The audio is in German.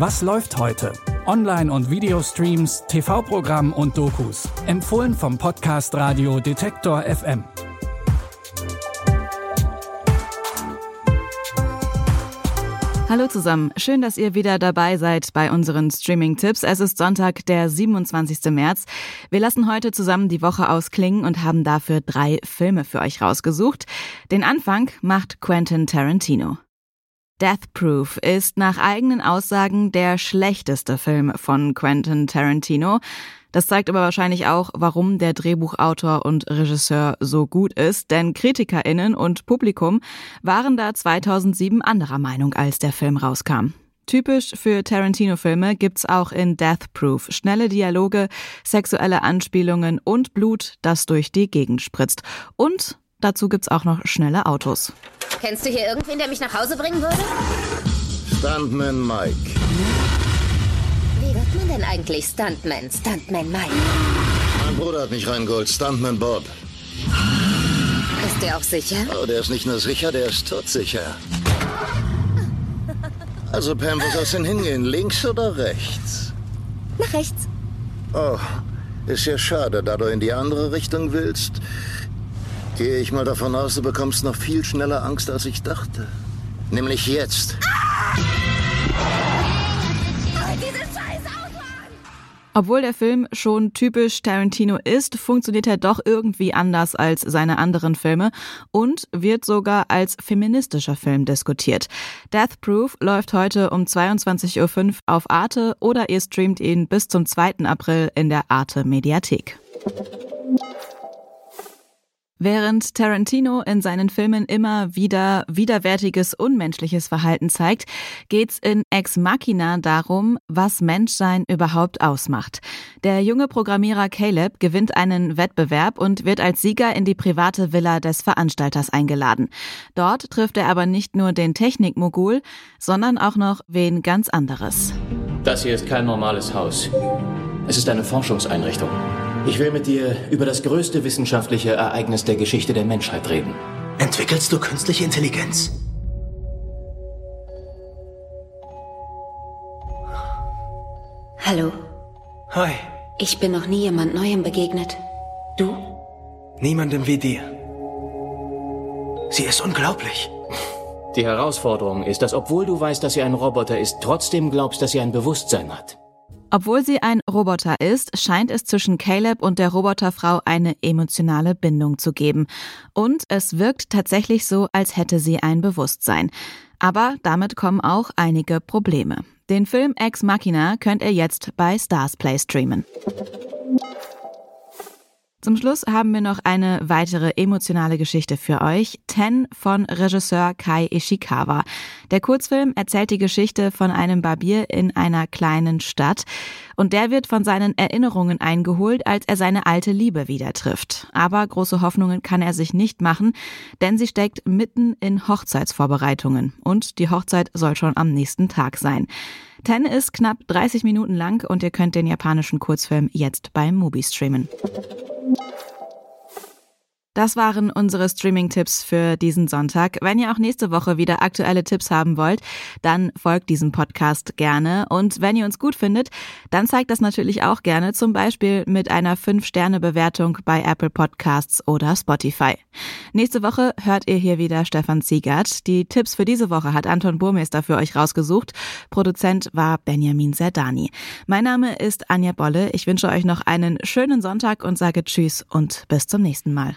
Was läuft heute? Online- und Videostreams, TV-Programm und Dokus. Empfohlen vom Podcast Radio Detektor FM. Hallo zusammen, schön, dass ihr wieder dabei seid bei unseren Streaming-Tipps. Es ist Sonntag, der 27. März. Wir lassen heute zusammen die Woche ausklingen und haben dafür drei Filme für euch rausgesucht. Den Anfang macht Quentin Tarantino. Death Proof ist nach eigenen Aussagen der schlechteste Film von Quentin Tarantino. Das zeigt aber wahrscheinlich auch, warum der Drehbuchautor und Regisseur so gut ist, denn KritikerInnen und Publikum waren da 2007 anderer Meinung, als der Film rauskam. Typisch für Tarantino-Filme gibt's auch in Death Proof schnelle Dialoge, sexuelle Anspielungen und Blut, das durch die Gegend spritzt. Und dazu gibt's auch noch schnelle Autos. Kennst du hier irgendwen, der mich nach Hause bringen würde? Stuntman Mike. Wie wird man denn eigentlich Stuntman? Stuntman Mike. Mein Bruder hat mich reingeholt, Stuntman Bob. Ist der auch sicher? Oh, der ist nicht nur sicher, der ist todsicher. Also, Pam, wo soll's denn hingehen? Links oder rechts? Nach rechts. Oh, ist ja schade, da du in die andere Richtung willst. Gehe ich mal davon aus, du bekommst noch viel schneller Angst, als ich dachte. Nämlich jetzt. Obwohl der Film schon typisch Tarantino ist, funktioniert er doch irgendwie anders als seine anderen Filme und wird sogar als feministischer Film diskutiert. Death Proof läuft heute um 22.05 Uhr auf Arte oder ihr streamt ihn bis zum 2. April in der Arte Mediathek. Während Tarantino in seinen Filmen immer wieder widerwärtiges, unmenschliches Verhalten zeigt, geht's in Ex Machina darum, was Menschsein überhaupt ausmacht. Der junge Programmierer Caleb gewinnt einen Wettbewerb und wird als Sieger in die private Villa des Veranstalters eingeladen. Dort trifft er aber nicht nur den Technikmogul, sondern auch noch wen ganz anderes. Das hier ist kein normales Haus. Es ist eine Forschungseinrichtung. Ich will mit dir über das größte wissenschaftliche Ereignis der Geschichte der Menschheit reden. Entwickelst du künstliche Intelligenz? Hallo. Hi. Ich bin noch nie jemand Neuem begegnet. Du? Niemandem wie dir. Sie ist unglaublich. Die Herausforderung ist, dass obwohl du weißt, dass sie ein Roboter ist, trotzdem glaubst, dass sie ein Bewusstsein hat. Obwohl sie ein Roboter ist, scheint es zwischen Caleb und der Roboterfrau eine emotionale Bindung zu geben. Und es wirkt tatsächlich so, als hätte sie ein Bewusstsein. Aber damit kommen auch einige Probleme. Den Film Ex Machina könnt ihr jetzt bei Stars Play streamen. Zum Schluss haben wir noch eine weitere emotionale Geschichte für euch. Ten von Regisseur Kai Ishikawa. Der Kurzfilm erzählt die Geschichte von einem Barbier in einer kleinen Stadt. Und der wird von seinen Erinnerungen eingeholt, als er seine alte Liebe wieder trifft. Aber große Hoffnungen kann er sich nicht machen, denn sie steckt mitten in Hochzeitsvorbereitungen. Und die Hochzeit soll schon am nächsten Tag sein. Ten ist knapp 30 Minuten lang und ihr könnt den japanischen Kurzfilm jetzt beim Mubi streamen. Thank you. Das waren unsere Streaming-Tipps für diesen Sonntag. Wenn ihr auch nächste Woche wieder aktuelle Tipps haben wollt, dann folgt diesem Podcast gerne. Und wenn ihr uns gut findet, dann zeigt das natürlich auch gerne, zum Beispiel mit einer 5-Sterne-Bewertung bei Apple Podcasts oder Spotify. Nächste Woche hört ihr hier wieder Stefan Ziegert. Die Tipps für diese Woche hat Anton Burmeister für euch rausgesucht. Produzent war Benjamin Serdani. Mein Name ist Anja Bolle. Ich wünsche euch noch einen schönen Sonntag und sage Tschüss und bis zum nächsten Mal.